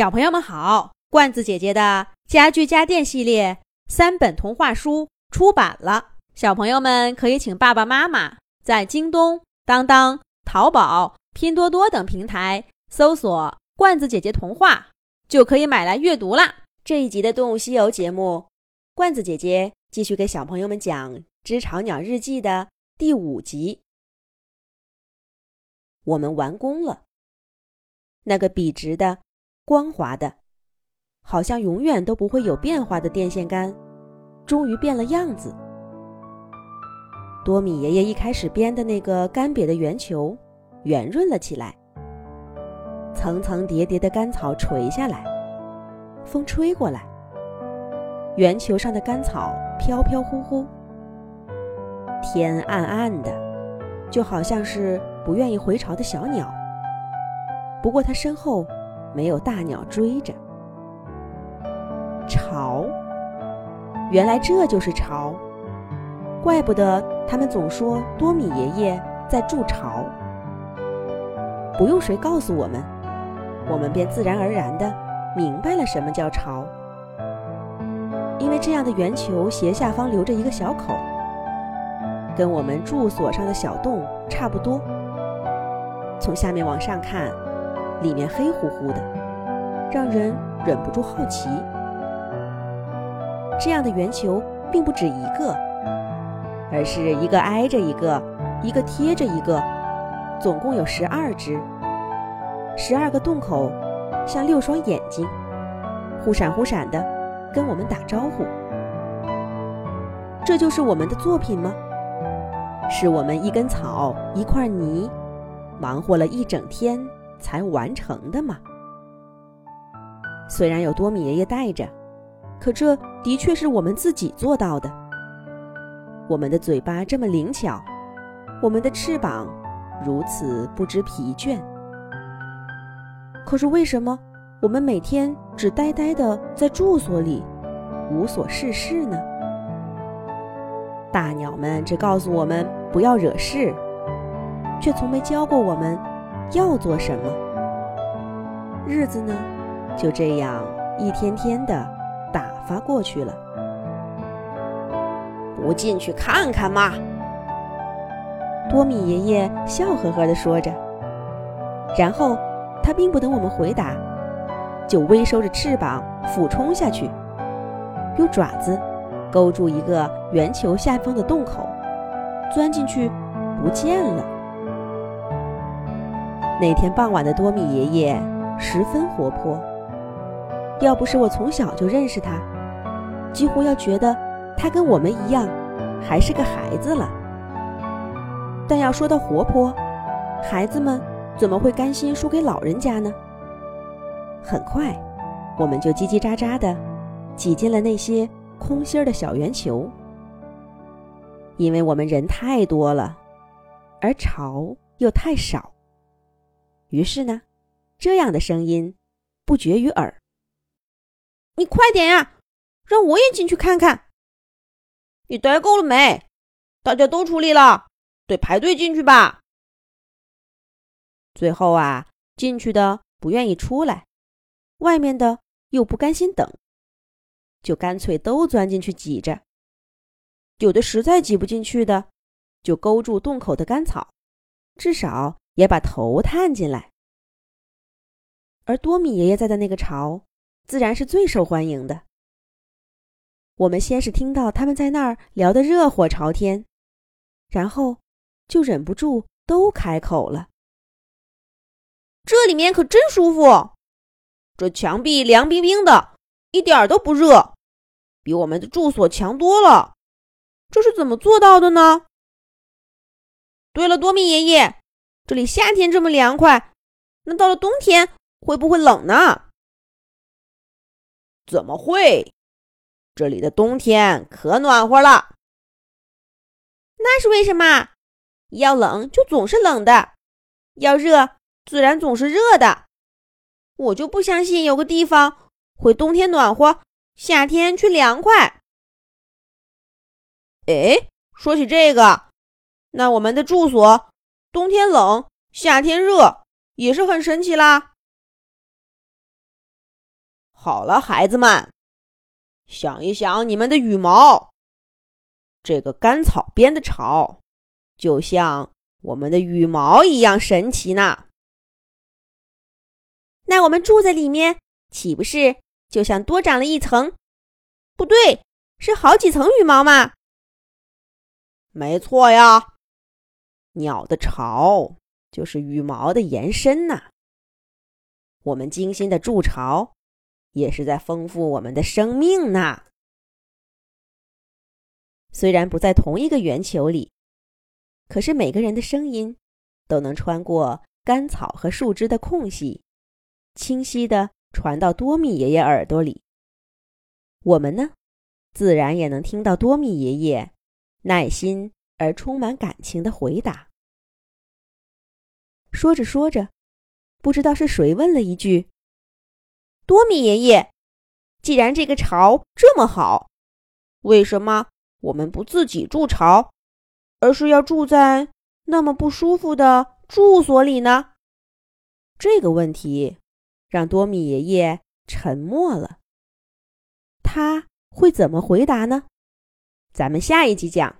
小朋友们好，罐子姐姐的家具家电系列三本童话书出版了，小朋友们可以请爸爸妈妈在京东、当当、淘宝、拼多多等平台搜索“罐子姐姐童话”，就可以买来阅读啦。这一集的《动物西游》节目，罐子姐姐继续给小朋友们讲《知巢鸟日记》的第五集。我们完工了，那个笔直的。光滑的，好像永远都不会有变化的电线杆，终于变了样子。多米爷爷一开始编的那个干瘪的圆球，圆润了起来。层层叠叠的干草垂下来，风吹过来，圆球上的干草飘飘忽忽。天暗暗的，就好像是不愿意回巢的小鸟。不过它身后。没有大鸟追着，巢，原来这就是巢，怪不得他们总说多米爷爷在筑巢。不用谁告诉我们，我们便自然而然的明白了什么叫巢。因为这样的圆球斜下方留着一个小口，跟我们住所上的小洞差不多。从下面往上看。里面黑乎乎的，让人忍不住好奇。这样的圆球并不止一个，而是一个挨着一个，一个贴着一个，总共有十二只。十二个洞口像六双眼睛，忽闪忽闪的跟我们打招呼。这就是我们的作品吗？是我们一根草一块泥，忙活了一整天。才完成的嘛。虽然有多米爷爷带着，可这的确是我们自己做到的。我们的嘴巴这么灵巧，我们的翅膀如此不知疲倦。可是为什么我们每天只呆呆的在住所里，无所事事呢？大鸟们只告诉我们不要惹事，却从没教过我们。要做什么？日子呢，就这样一天天的打发过去了。不进去看看吗？多米爷爷笑呵呵地说着，然后他并不等我们回答，就微收着翅膀俯冲下去，用爪子勾住一个圆球下方的洞口，钻进去，不见了。那天傍晚的多米爷爷十分活泼。要不是我从小就认识他，几乎要觉得他跟我们一样，还是个孩子了。但要说到活泼，孩子们怎么会甘心输给老人家呢？很快，我们就叽叽喳喳的挤进了那些空心儿的小圆球，因为我们人太多了，而巢又太少。于是呢，这样的声音不绝于耳。你快点呀，让我也进去看看。你待够了没？大家都出力了，得排队进去吧。最后啊，进去的不愿意出来，外面的又不甘心等，就干脆都钻进去挤着。有的实在挤不进去的，就勾住洞口的干草，至少。也把头探进来，而多米爷爷在的那个巢，自然是最受欢迎的。我们先是听到他们在那儿聊得热火朝天，然后就忍不住都开口了：“这里面可真舒服，这墙壁凉冰冰的，一点儿都不热，比我们的住所强多了。这是怎么做到的呢？”对了，多米爷爷。这里夏天这么凉快，那到了冬天会不会冷呢？怎么会？这里的冬天可暖和了。那是为什么？要冷就总是冷的，要热自然总是热的。我就不相信有个地方会冬天暖和，夏天却凉快。哎，说起这个，那我们的住所。冬天冷，夏天热，也是很神奇啦。好了，孩子们，想一想你们的羽毛。这个干草编的巢，就像我们的羽毛一样神奇呢。那我们住在里面，岂不是就像多长了一层？不对，是好几层羽毛嘛。没错呀，鸟的巢就是羽毛的延伸呐。我们精心的筑巢，也是在丰富我们的生命呐。虽然不在同一个圆球里，可是每个人的声音都能穿过干草和树枝的空隙，清晰的传到多米爷爷耳朵里。我们呢，自然也能听到多米爷爷耐心而充满感情的回答。说着说着，不知道是谁问了一句：“多米爷爷，既然这个巢这么好，为什么？”我们不自己筑巢，而是要住在那么不舒服的住所里呢？这个问题让多米爷爷沉默了。他会怎么回答呢？咱们下一集讲。